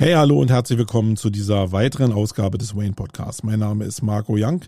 Hey, hallo und herzlich willkommen zu dieser weiteren Ausgabe des Wayne Podcasts. Mein Name ist Marco Young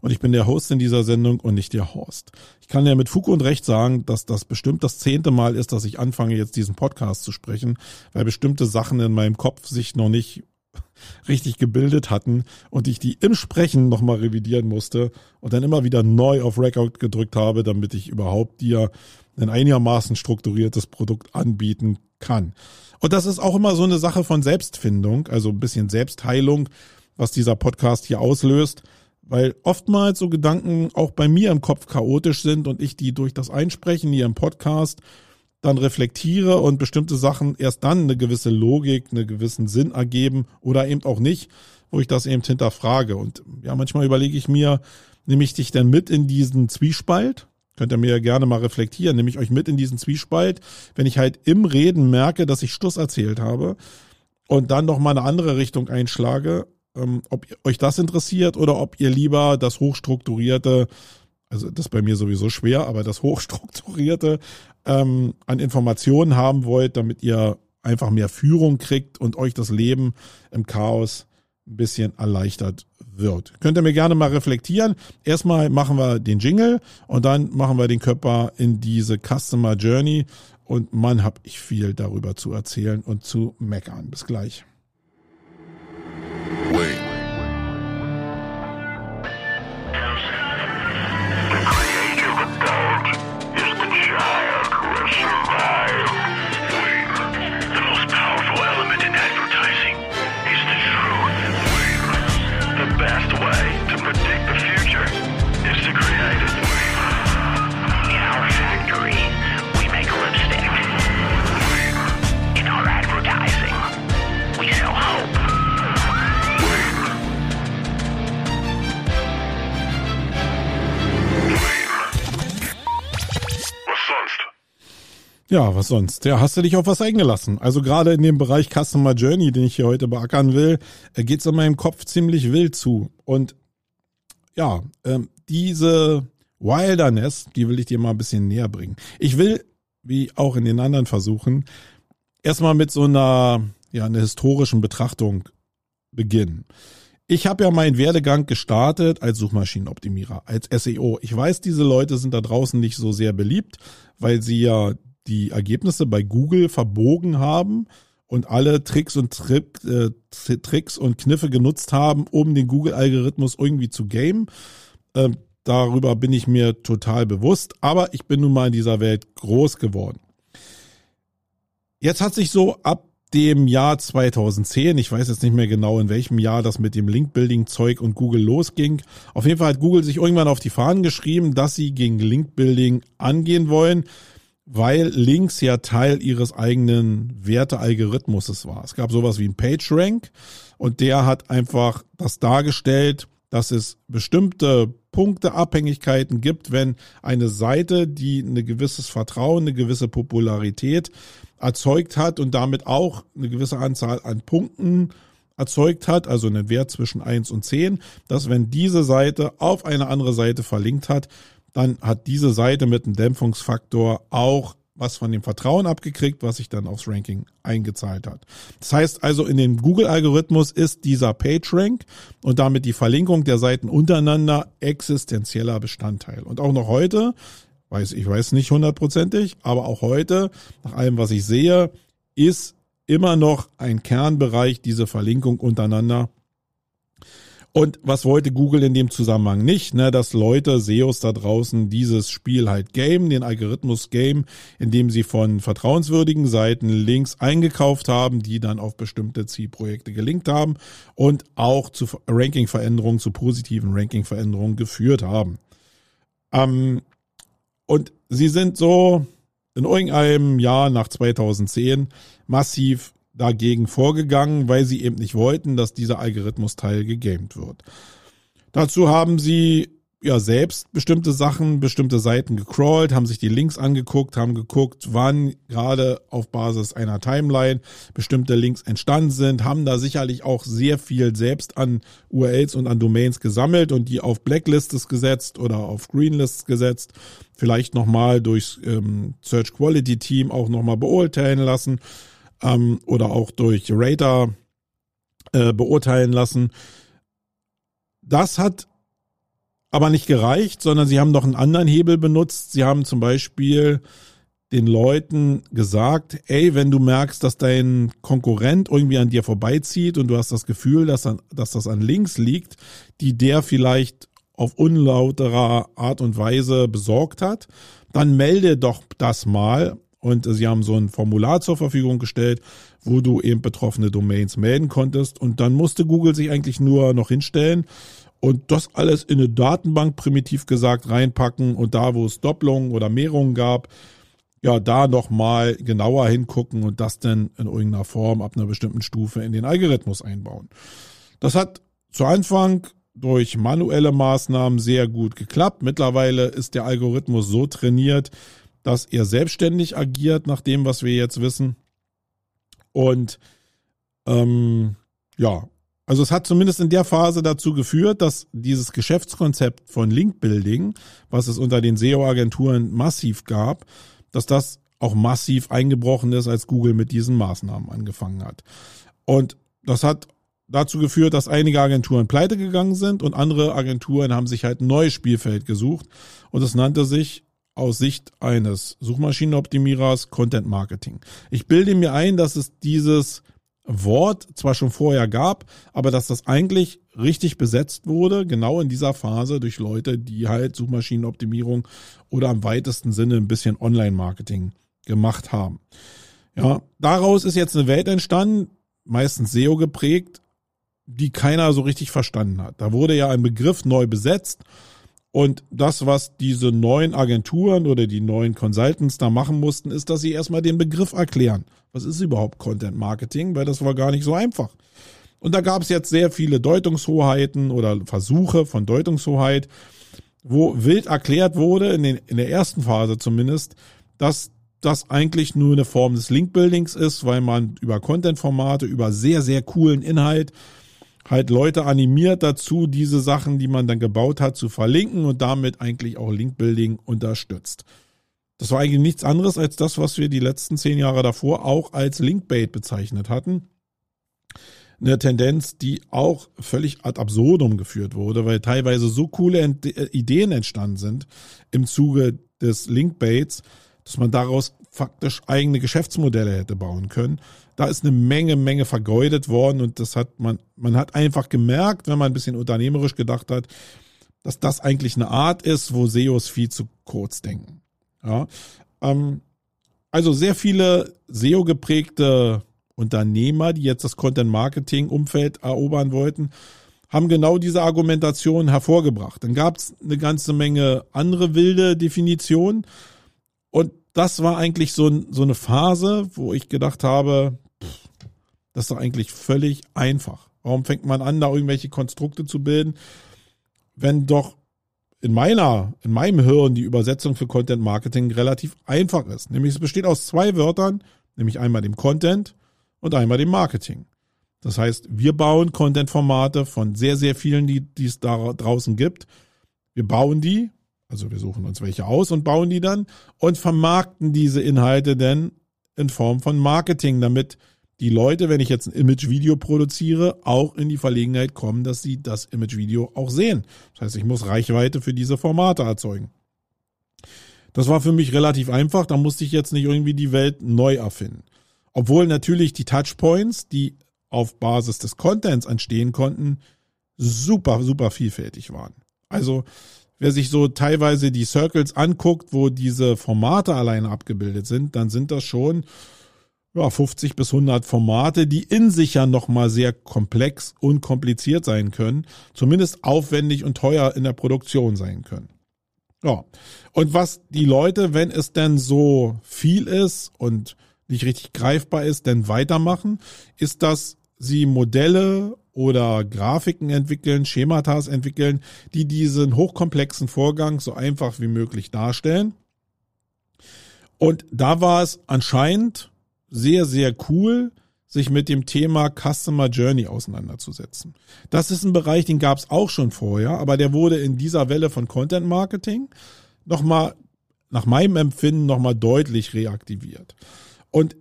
und ich bin der Host in dieser Sendung und nicht der Horst. Ich kann ja mit Fug und Recht sagen, dass das bestimmt das zehnte Mal ist, dass ich anfange, jetzt diesen Podcast zu sprechen, weil bestimmte Sachen in meinem Kopf sich noch nicht richtig gebildet hatten und ich die im Sprechen nochmal revidieren musste und dann immer wieder neu auf Record gedrückt habe, damit ich überhaupt dir ein einigermaßen strukturiertes Produkt anbieten kann. Und das ist auch immer so eine Sache von Selbstfindung, also ein bisschen Selbstheilung, was dieser Podcast hier auslöst, weil oftmals so Gedanken auch bei mir im Kopf chaotisch sind und ich die durch das Einsprechen hier im Podcast dann reflektiere und bestimmte Sachen erst dann eine gewisse Logik, einen gewissen Sinn ergeben oder eben auch nicht, wo ich das eben hinterfrage. Und ja, manchmal überlege ich mir, nehme ich dich denn mit in diesen Zwiespalt? Könnt ihr mir gerne mal reflektieren, nehme ich euch mit in diesen Zwiespalt, wenn ich halt im Reden merke, dass ich Stuss erzählt habe und dann noch mal eine andere Richtung einschlage, ähm, ob euch das interessiert oder ob ihr lieber das hochstrukturierte, also das bei mir sowieso schwer, aber das hochstrukturierte ähm, an Informationen haben wollt, damit ihr einfach mehr Führung kriegt und euch das Leben im Chaos ein bisschen erleichtert wird. Könnt ihr mir gerne mal reflektieren. Erstmal machen wir den Jingle und dann machen wir den Körper in diese Customer Journey. Und man, hab ich viel darüber zu erzählen und zu meckern. Bis gleich. Ja, was sonst? Ja, hast du dich auf was eingelassen? Also gerade in dem Bereich Customer Journey, den ich hier heute beackern will, äh, geht's in meinem Kopf ziemlich wild zu. Und ja, ähm, diese Wilderness, die will ich dir mal ein bisschen näher bringen. Ich will, wie auch in den anderen Versuchen, erstmal mit so einer, ja, einer historischen Betrachtung beginnen. Ich habe ja meinen Werdegang gestartet als Suchmaschinenoptimierer, als SEO. Ich weiß, diese Leute sind da draußen nicht so sehr beliebt, weil sie ja die Ergebnisse bei Google verbogen haben und alle Tricks und Trick, äh, Tricks und Kniffe genutzt haben, um den Google-Algorithmus irgendwie zu gamen. Ähm, darüber bin ich mir total bewusst, aber ich bin nun mal in dieser Welt groß geworden. Jetzt hat sich so ab dem Jahr 2010, ich weiß jetzt nicht mehr genau, in welchem Jahr das mit dem Link-Building-Zeug und Google losging. Auf jeden Fall hat Google sich irgendwann auf die Fahnen geschrieben, dass sie gegen Link-Building angehen wollen weil Links ja Teil ihres eigenen Wertealgorithmuses war. Es gab sowas wie ein PageRank und der hat einfach das dargestellt, dass es bestimmte Punkteabhängigkeiten gibt, wenn eine Seite, die ein gewisses Vertrauen, eine gewisse Popularität erzeugt hat und damit auch eine gewisse Anzahl an Punkten erzeugt hat, also einen Wert zwischen eins und zehn, dass wenn diese Seite auf eine andere Seite verlinkt hat, dann hat diese Seite mit einem Dämpfungsfaktor auch was von dem Vertrauen abgekriegt, was sich dann aufs Ranking eingezahlt hat. Das heißt also, in dem Google-Algorithmus ist dieser PageRank und damit die Verlinkung der Seiten untereinander existenzieller Bestandteil. Und auch noch heute, weiß ich weiß nicht hundertprozentig, aber auch heute, nach allem, was ich sehe, ist immer noch ein Kernbereich diese Verlinkung untereinander und was wollte Google in dem Zusammenhang nicht? Ne, dass Leute, SEOs da draußen dieses Spiel halt game, den Algorithmus game, indem sie von vertrauenswürdigen Seiten Links eingekauft haben, die dann auf bestimmte Zielprojekte gelinkt haben und auch zu Rankingveränderungen, zu positiven Rankingveränderungen geführt haben. Ähm, und sie sind so in irgendeinem Jahr nach 2010 massiv dagegen vorgegangen, weil sie eben nicht wollten, dass dieser Algorithmus-Teil gegamed wird. Dazu haben sie ja selbst bestimmte Sachen, bestimmte Seiten gecrawlt, haben sich die Links angeguckt, haben geguckt, wann gerade auf Basis einer Timeline bestimmte Links entstanden sind, haben da sicherlich auch sehr viel selbst an URLs und an Domains gesammelt und die auf Blacklists gesetzt oder auf Greenlists gesetzt, vielleicht nochmal durch ähm, Search Quality Team auch nochmal beurteilen lassen ähm, oder auch durch Radar äh, beurteilen lassen. Das hat aber nicht gereicht, sondern sie haben noch einen anderen Hebel benutzt. Sie haben zum Beispiel den Leuten gesagt, ey, wenn du merkst, dass dein Konkurrent irgendwie an dir vorbeizieht und du hast das Gefühl, dass, an, dass das an links liegt, die der vielleicht auf unlauterer Art und Weise besorgt hat, dann melde doch das mal. Und sie haben so ein Formular zur Verfügung gestellt, wo du eben betroffene Domains melden konntest. Und dann musste Google sich eigentlich nur noch hinstellen und das alles in eine Datenbank primitiv gesagt reinpacken und da, wo es Doppelungen oder Mehrungen gab, ja, da nochmal genauer hingucken und das dann in irgendeiner Form ab einer bestimmten Stufe in den Algorithmus einbauen. Das hat zu Anfang durch manuelle Maßnahmen sehr gut geklappt. Mittlerweile ist der Algorithmus so trainiert, dass er selbstständig agiert, nach dem, was wir jetzt wissen. Und ähm, ja, also es hat zumindest in der Phase dazu geführt, dass dieses Geschäftskonzept von Link Building, was es unter den SEO-Agenturen massiv gab, dass das auch massiv eingebrochen ist, als Google mit diesen Maßnahmen angefangen hat. Und das hat dazu geführt, dass einige Agenturen pleite gegangen sind und andere Agenturen haben sich halt ein neues Spielfeld gesucht und es nannte sich aus Sicht eines Suchmaschinenoptimierers Content Marketing. Ich bilde mir ein, dass es dieses Wort zwar schon vorher gab, aber dass das eigentlich richtig besetzt wurde, genau in dieser Phase durch Leute, die halt Suchmaschinenoptimierung oder im weitesten Sinne ein bisschen Online-Marketing gemacht haben. Ja, daraus ist jetzt eine Welt entstanden, meistens SEO geprägt, die keiner so richtig verstanden hat. Da wurde ja ein Begriff neu besetzt und das, was diese neuen Agenturen oder die neuen Consultants da machen mussten, ist, dass sie erstmal den Begriff erklären was ist überhaupt Content Marketing, weil das war gar nicht so einfach. Und da gab es jetzt sehr viele Deutungshoheiten oder Versuche von Deutungshoheit, wo wild erklärt wurde, in, den, in der ersten Phase zumindest, dass das eigentlich nur eine Form des Link-Buildings ist, weil man über Content-Formate, über sehr, sehr coolen Inhalt halt Leute animiert dazu, diese Sachen, die man dann gebaut hat, zu verlinken und damit eigentlich auch Link-Building unterstützt. Das war eigentlich nichts anderes als das, was wir die letzten zehn Jahre davor auch als Linkbait bezeichnet hatten. Eine Tendenz, die auch völlig ad absurdum geführt wurde, weil teilweise so coole äh, Ideen entstanden sind im Zuge des Linkbaits, dass man daraus faktisch eigene Geschäftsmodelle hätte bauen können. Da ist eine Menge, Menge vergeudet worden und das hat man, man hat einfach gemerkt, wenn man ein bisschen unternehmerisch gedacht hat, dass das eigentlich eine Art ist, wo SEOs viel zu kurz denken. Ja, ähm, also sehr viele SEO-geprägte Unternehmer, die jetzt das Content-Marketing-Umfeld erobern wollten, haben genau diese Argumentation hervorgebracht. Dann gab es eine ganze Menge andere wilde Definitionen. Und das war eigentlich so, so eine Phase, wo ich gedacht habe, das ist doch eigentlich völlig einfach. Warum fängt man an, da irgendwelche Konstrukte zu bilden, wenn doch in meiner, in meinem Hirn die Übersetzung für Content Marketing relativ einfach ist. Nämlich es besteht aus zwei Wörtern, nämlich einmal dem Content und einmal dem Marketing. Das heißt, wir bauen Content-Formate von sehr, sehr vielen, die, die es da draußen gibt. Wir bauen die, also wir suchen uns welche aus und bauen die dann und vermarkten diese Inhalte dann in Form von Marketing, damit die Leute, wenn ich jetzt ein Image-Video produziere, auch in die Verlegenheit kommen, dass sie das Image-Video auch sehen. Das heißt, ich muss Reichweite für diese Formate erzeugen. Das war für mich relativ einfach, da musste ich jetzt nicht irgendwie die Welt neu erfinden. Obwohl natürlich die Touchpoints, die auf Basis des Contents entstehen konnten, super, super vielfältig waren. Also, wer sich so teilweise die Circles anguckt, wo diese Formate alleine abgebildet sind, dann sind das schon ja, 50 bis 100 Formate, die in sich ja nochmal sehr komplex und kompliziert sein können, zumindest aufwendig und teuer in der Produktion sein können. Ja, und was die Leute, wenn es denn so viel ist und nicht richtig greifbar ist, denn weitermachen, ist, dass sie Modelle oder Grafiken entwickeln, Schematas entwickeln, die diesen hochkomplexen Vorgang so einfach wie möglich darstellen. Und da war es anscheinend sehr, sehr cool, sich mit dem Thema Customer Journey auseinanderzusetzen. Das ist ein Bereich, den gab es auch schon vorher, aber der wurde in dieser Welle von Content Marketing nochmal, nach meinem Empfinden, nochmal deutlich reaktiviert. Und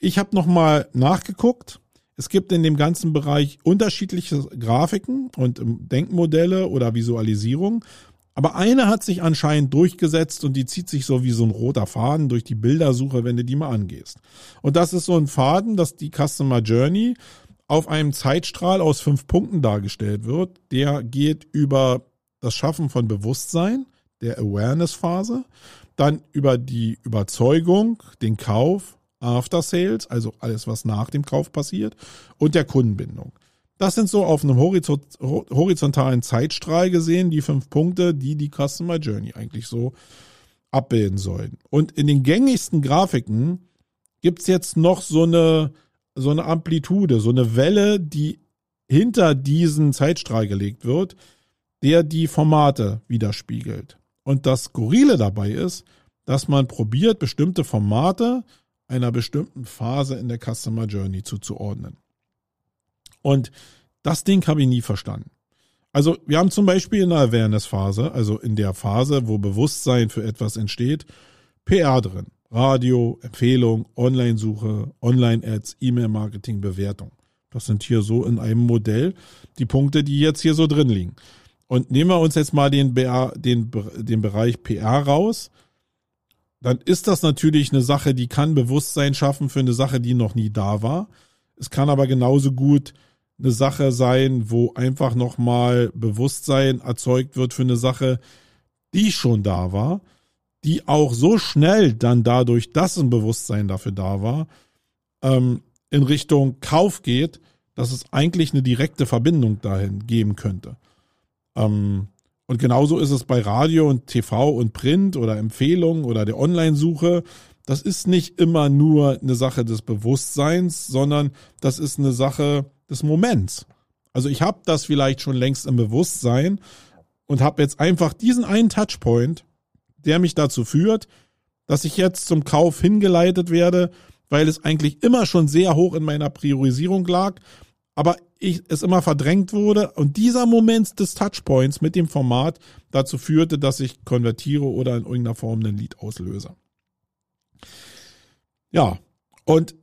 ich habe nochmal nachgeguckt. Es gibt in dem ganzen Bereich unterschiedliche Grafiken und ähm, Denkmodelle oder Visualisierung. Aber eine hat sich anscheinend durchgesetzt und die zieht sich so wie so ein roter Faden durch die Bildersuche, wenn du die mal angehst. Und das ist so ein Faden, dass die Customer Journey auf einem Zeitstrahl aus fünf Punkten dargestellt wird. Der geht über das Schaffen von Bewusstsein, der Awareness-Phase, dann über die Überzeugung, den Kauf, After Sales, also alles, was nach dem Kauf passiert, und der Kundenbindung. Das sind so auf einem horizontalen Zeitstrahl gesehen die fünf Punkte, die die Customer Journey eigentlich so abbilden sollen. Und in den gängigsten Grafiken gibt's jetzt noch so eine, so eine Amplitude, so eine Welle, die hinter diesen Zeitstrahl gelegt wird, der die Formate widerspiegelt. Und das Skurrile dabei ist, dass man probiert, bestimmte Formate einer bestimmten Phase in der Customer Journey zuzuordnen. Und das Ding habe ich nie verstanden. Also wir haben zum Beispiel in der Awareness-Phase, also in der Phase, wo Bewusstsein für etwas entsteht, PR drin. Radio, Empfehlung, Online-Suche, Online-Ads, E-Mail-Marketing, Bewertung. Das sind hier so in einem Modell die Punkte, die jetzt hier so drin liegen. Und nehmen wir uns jetzt mal den, den, den Bereich PR raus, dann ist das natürlich eine Sache, die kann Bewusstsein schaffen für eine Sache, die noch nie da war. Es kann aber genauso gut eine Sache sein, wo einfach nochmal Bewusstsein erzeugt wird für eine Sache, die schon da war, die auch so schnell dann dadurch, dass ein Bewusstsein dafür da war, ähm, in Richtung Kauf geht, dass es eigentlich eine direkte Verbindung dahin geben könnte. Ähm, und genauso ist es bei Radio und TV und Print oder Empfehlungen oder der Online-Suche das ist nicht immer nur eine Sache des Bewusstseins, sondern das ist eine Sache des Moments. Also ich habe das vielleicht schon längst im Bewusstsein und habe jetzt einfach diesen einen Touchpoint, der mich dazu führt, dass ich jetzt zum Kauf hingeleitet werde, weil es eigentlich immer schon sehr hoch in meiner Priorisierung lag, aber ich, es immer verdrängt wurde und dieser Moment des Touchpoints mit dem Format dazu führte, dass ich konvertiere oder in irgendeiner Form ein Lied auslöse. Ja, und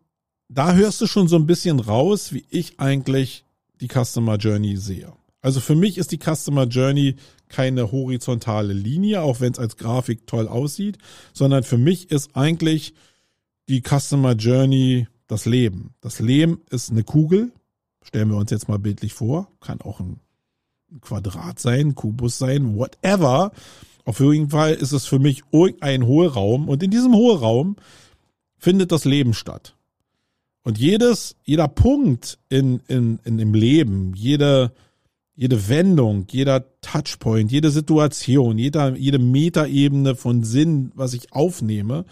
da hörst du schon so ein bisschen raus, wie ich eigentlich die Customer Journey sehe. Also für mich ist die Customer Journey keine horizontale Linie, auch wenn es als Grafik toll aussieht, sondern für mich ist eigentlich die Customer Journey das Leben. Das Leben ist eine Kugel, stellen wir uns jetzt mal bildlich vor, kann auch ein Quadrat sein, Kubus sein, whatever. Auf jeden Fall ist es für mich ein Hohlraum und in diesem Hohlraum findet das Leben statt. Und jedes, jeder Punkt in, in, in dem Leben, jede, jede Wendung, jeder Touchpoint, jede Situation, jeder, jede Metaebene von Sinn, was ich aufnehme,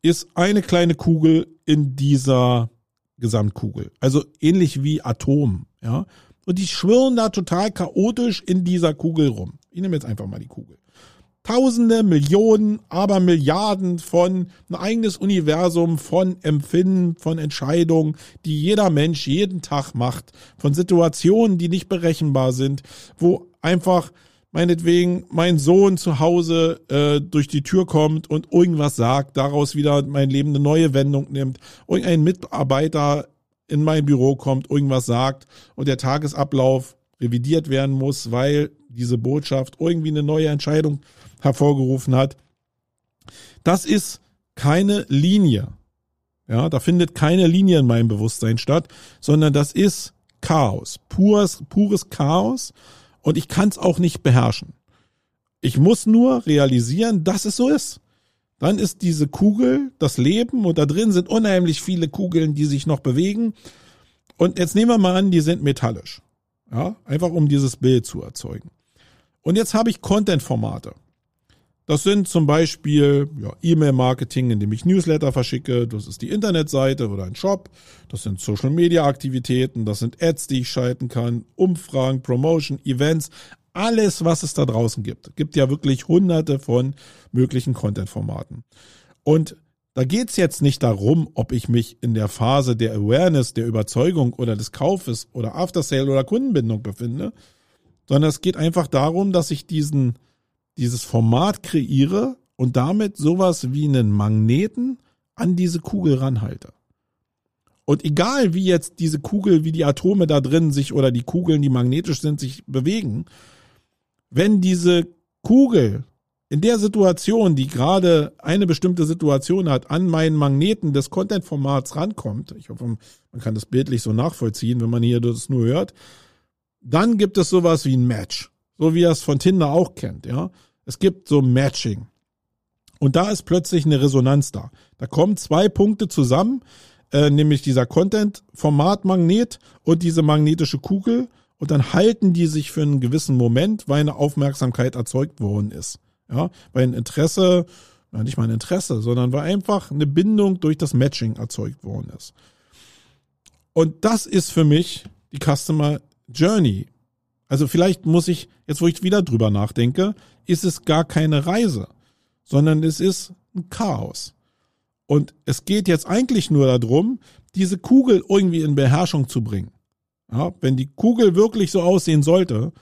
ist eine kleine Kugel in dieser Gesamtkugel. Also ähnlich wie Atom, ja. Und die schwirren da total chaotisch in dieser Kugel rum. Ich nehme jetzt einfach mal die Kugel. Tausende, Millionen, aber Milliarden von ein eigenes Universum von Empfinden, von Entscheidungen, die jeder Mensch jeden Tag macht, von Situationen, die nicht berechenbar sind, wo einfach meinetwegen mein Sohn zu Hause äh, durch die Tür kommt und irgendwas sagt, daraus wieder mein Leben eine neue Wendung nimmt, irgendein Mitarbeiter in mein Büro kommt, irgendwas sagt und der Tagesablauf revidiert werden muss, weil diese Botschaft irgendwie eine neue Entscheidung hervorgerufen hat. Das ist keine Linie. Ja, da findet keine Linie in meinem Bewusstsein statt, sondern das ist Chaos, pures, pures Chaos und ich kann es auch nicht beherrschen. Ich muss nur realisieren, dass es so ist. Dann ist diese Kugel das Leben und da drin sind unheimlich viele Kugeln, die sich noch bewegen. Und jetzt nehmen wir mal an, die sind metallisch. Ja, einfach um dieses Bild zu erzeugen. Und jetzt habe ich Content-Formate. Das sind zum Beispiel ja, E-Mail-Marketing, indem ich Newsletter verschicke. Das ist die Internetseite oder ein Shop. Das sind Social-Media-Aktivitäten. Das sind Ads, die ich schalten kann. Umfragen, Promotion, Events. Alles, was es da draußen gibt. Es gibt ja wirklich hunderte von möglichen Content-Formaten. Und da geht's jetzt nicht darum, ob ich mich in der Phase der Awareness, der Überzeugung oder des Kaufes oder After Sale oder Kundenbindung befinde, sondern es geht einfach darum, dass ich diesen dieses Format kreiere und damit sowas wie einen Magneten an diese Kugel ranhalte. Und egal wie jetzt diese Kugel, wie die Atome da drin sich oder die Kugeln, die magnetisch sind, sich bewegen, wenn diese Kugel in der Situation, die gerade eine bestimmte Situation hat, an meinen Magneten des Content-Formats rankommt, ich hoffe, man kann das bildlich so nachvollziehen, wenn man hier das nur hört, dann gibt es sowas wie ein Match. So wie er es von Tinder auch kennt, ja. Es gibt so Matching. Und da ist plötzlich eine Resonanz da. Da kommen zwei Punkte zusammen, äh, nämlich dieser Content-Format-Magnet und diese magnetische Kugel. Und dann halten die sich für einen gewissen Moment, weil eine Aufmerksamkeit erzeugt worden ist. Ja, weil ein Interesse, nicht mal ein Interesse, sondern weil einfach eine Bindung durch das Matching erzeugt worden ist. Und das ist für mich die Customer Journey. Also vielleicht muss ich, jetzt wo ich wieder drüber nachdenke, ist es gar keine Reise, sondern es ist ein Chaos. Und es geht jetzt eigentlich nur darum, diese Kugel irgendwie in Beherrschung zu bringen. Ja, wenn die Kugel wirklich so aussehen sollte,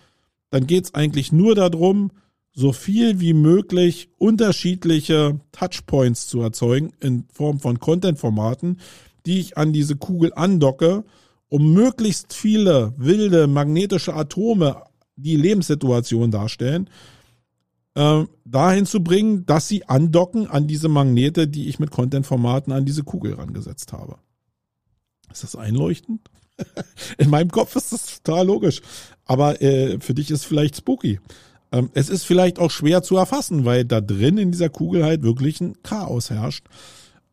dann geht es eigentlich nur darum, so viel wie möglich unterschiedliche Touchpoints zu erzeugen in Form von Content-Formaten, die ich an diese Kugel andocke, um möglichst viele wilde magnetische Atome, die Lebenssituation darstellen, äh, dahin zu bringen, dass sie andocken an diese Magnete, die ich mit Content-Formaten an diese Kugel rangesetzt habe. Ist das einleuchtend? In meinem Kopf ist das total logisch. Aber äh, für dich ist vielleicht spooky. Ähm, es ist vielleicht auch schwer zu erfassen, weil da drin in dieser Kugel halt wirklich ein Chaos herrscht.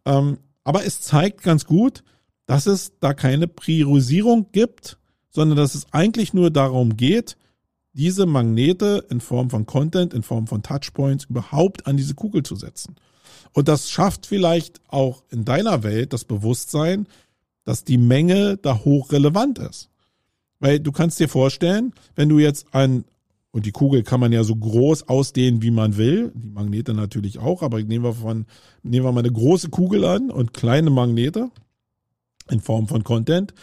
Ähm, aber es zeigt ganz gut, dass es da keine Priorisierung gibt, sondern dass es eigentlich nur darum geht, diese Magnete in Form von Content, in Form von Touchpoints überhaupt an diese Kugel zu setzen. Und das schafft vielleicht auch in deiner Welt das Bewusstsein, dass die Menge da hochrelevant ist. Weil du kannst dir vorstellen, wenn du jetzt ein, und die Kugel kann man ja so groß ausdehnen, wie man will. Die Magnete natürlich auch, aber nehmen wir von, nehmen wir mal eine große Kugel an und kleine Magnete in Form von Content.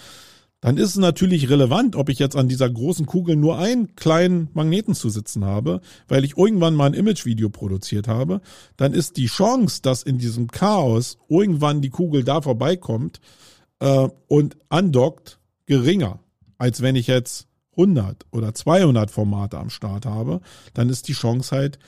Dann ist es natürlich relevant, ob ich jetzt an dieser großen Kugel nur einen kleinen Magneten zu sitzen habe, weil ich irgendwann mal ein Imagevideo produziert habe. Dann ist die Chance, dass in diesem Chaos irgendwann die Kugel da vorbeikommt äh, und andockt, geringer, als wenn ich jetzt 100 oder 200 Formate am Start habe, dann ist die Chance halt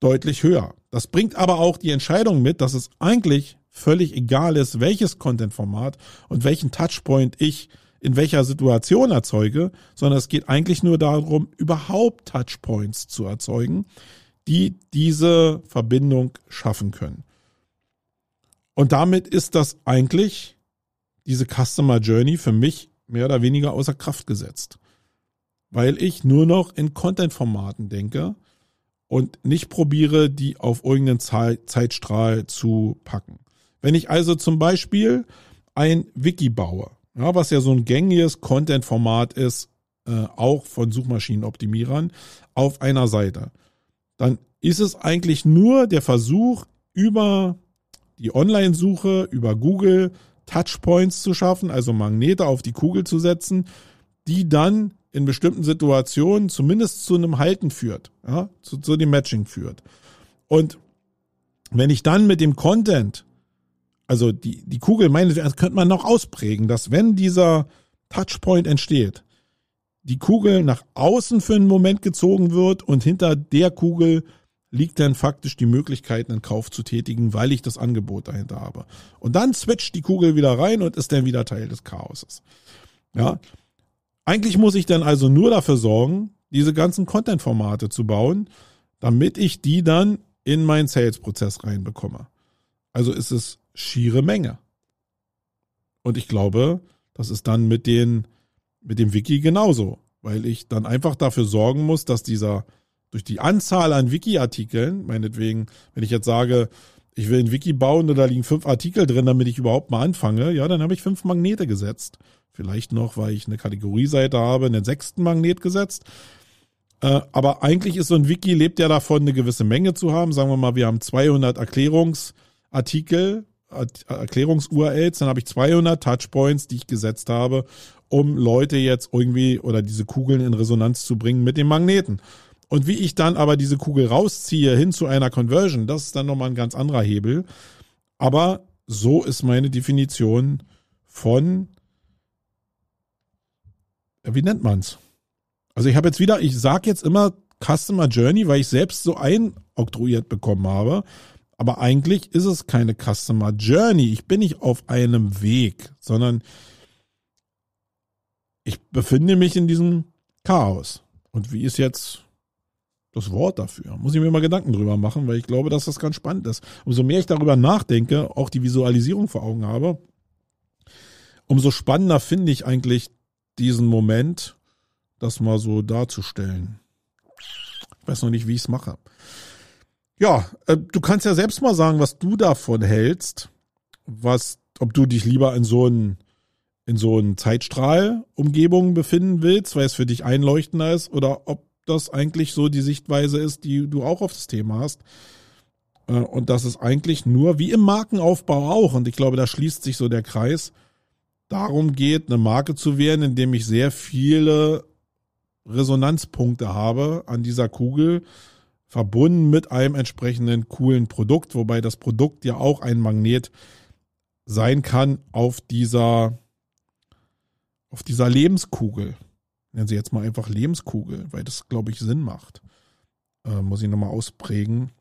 deutlich höher. Das bringt aber auch die Entscheidung mit, dass es eigentlich völlig egal ist, welches Content-Format und welchen Touchpoint ich in welcher Situation erzeuge, sondern es geht eigentlich nur darum, überhaupt Touchpoints zu erzeugen, die diese Verbindung schaffen können. Und damit ist das eigentlich diese Customer Journey für mich mehr oder weniger außer Kraft gesetzt weil ich nur noch in Content-Formaten denke und nicht probiere, die auf irgendeinen Zeitstrahl zu packen. Wenn ich also zum Beispiel ein Wiki baue, ja, was ja so ein gängiges Content-Format ist, äh, auch von Suchmaschinenoptimierern, auf einer Seite, dann ist es eigentlich nur der Versuch, über die Online-Suche, über Google Touchpoints zu schaffen, also Magnete auf die Kugel zu setzen, die dann in bestimmten Situationen zumindest zu einem Halten führt, ja, zu, zu dem Matching führt. Und wenn ich dann mit dem Content, also die, die Kugel, meine, das könnte man noch ausprägen, dass wenn dieser Touchpoint entsteht, die Kugel nach außen für einen Moment gezogen wird und hinter der Kugel liegt dann faktisch die Möglichkeit, einen Kauf zu tätigen, weil ich das Angebot dahinter habe. Und dann switcht die Kugel wieder rein und ist dann wieder Teil des Chaoses. Ja, eigentlich muss ich dann also nur dafür sorgen, diese ganzen Content-Formate zu bauen, damit ich die dann in meinen Sales-Prozess reinbekomme. Also ist es schiere Menge. Und ich glaube, das ist dann mit den, mit dem Wiki genauso, weil ich dann einfach dafür sorgen muss, dass dieser durch die Anzahl an Wiki-Artikeln, meinetwegen, wenn ich jetzt sage, ich will ein Wiki bauen und da liegen fünf Artikel drin, damit ich überhaupt mal anfange, ja, dann habe ich fünf Magnete gesetzt. Vielleicht noch, weil ich eine Kategorieseite habe, einen sechsten Magnet gesetzt. Äh, aber eigentlich ist so ein Wiki, lebt ja davon, eine gewisse Menge zu haben. Sagen wir mal, wir haben 200 Erklärungsartikel, Erklärungs-URLs, dann habe ich 200 Touchpoints, die ich gesetzt habe, um Leute jetzt irgendwie oder diese Kugeln in Resonanz zu bringen mit den Magneten. Und wie ich dann aber diese Kugel rausziehe hin zu einer Conversion, das ist dann nochmal ein ganz anderer Hebel. Aber so ist meine Definition von, wie nennt man's? Also ich habe jetzt wieder, ich sage jetzt immer Customer Journey, weil ich selbst so einoktroyiert bekommen habe. Aber eigentlich ist es keine Customer Journey. Ich bin nicht auf einem Weg, sondern ich befinde mich in diesem Chaos. Und wie ist jetzt das Wort dafür? Muss ich mir mal Gedanken drüber machen, weil ich glaube, dass das ganz spannend ist. Umso mehr ich darüber nachdenke, auch die Visualisierung vor Augen habe, umso spannender finde ich eigentlich diesen Moment, das mal so darzustellen. Ich weiß noch nicht, wie ich es mache. Ja, äh, du kannst ja selbst mal sagen, was du davon hältst, was, ob du dich lieber in so einen in so einen Zeitstrahl-Umgebung befinden willst, weil es für dich einleuchtender ist, oder ob das eigentlich so die Sichtweise ist, die du auch auf das Thema hast. Äh, und das ist eigentlich nur wie im Markenaufbau auch, und ich glaube, da schließt sich so der Kreis, darum geht, eine Marke zu werden, indem ich sehr viele Resonanzpunkte habe an dieser Kugel, verbunden mit einem entsprechenden coolen Produkt, wobei das Produkt ja auch ein Magnet sein kann auf dieser, auf dieser Lebenskugel. Nennen Sie jetzt mal einfach Lebenskugel, weil das, glaube ich, Sinn macht. Äh, muss ich nochmal ausprägen.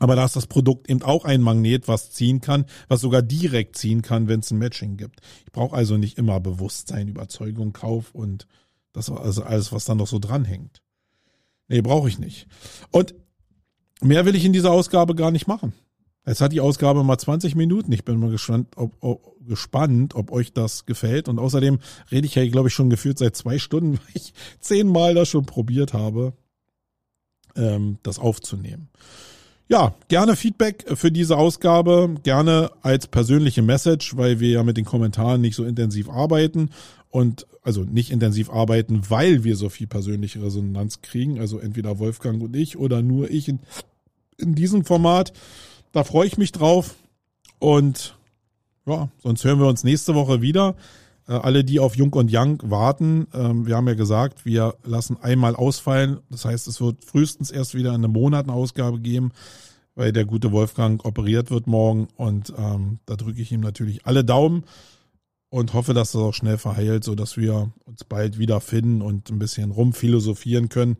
Aber da ist das Produkt eben auch ein Magnet, was ziehen kann, was sogar direkt ziehen kann, wenn es ein Matching gibt. Ich brauche also nicht immer Bewusstsein, Überzeugung, Kauf und das also alles, was dann noch so dranhängt. Nee, brauche ich nicht. Und mehr will ich in dieser Ausgabe gar nicht machen. Jetzt hat die Ausgabe mal 20 Minuten. Ich bin mal gespannt, ob, ob, gespannt, ob euch das gefällt. Und außerdem rede ich ja, glaube ich, schon gefühlt seit zwei Stunden, weil ich zehnmal das schon probiert habe, ähm, das aufzunehmen. Ja, gerne Feedback für diese Ausgabe, gerne als persönliche Message, weil wir ja mit den Kommentaren nicht so intensiv arbeiten und also nicht intensiv arbeiten, weil wir so viel persönliche Resonanz kriegen. Also entweder Wolfgang und ich oder nur ich in, in diesem Format. Da freue ich mich drauf. Und ja, sonst hören wir uns nächste Woche wieder. Äh, alle, die auf Jung und Young warten, ähm, wir haben ja gesagt, wir lassen einmal ausfallen. Das heißt, es wird frühestens erst wieder eine Monatsausgabe geben, weil der gute Wolfgang operiert wird morgen. Und ähm, da drücke ich ihm natürlich alle Daumen und hoffe, dass das auch schnell verheilt, so dass wir uns bald wieder finden und ein bisschen rumphilosophieren können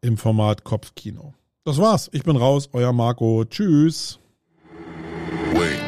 im Format Kopfkino. Das war's. Ich bin raus. Euer Marco. Tschüss. Wait.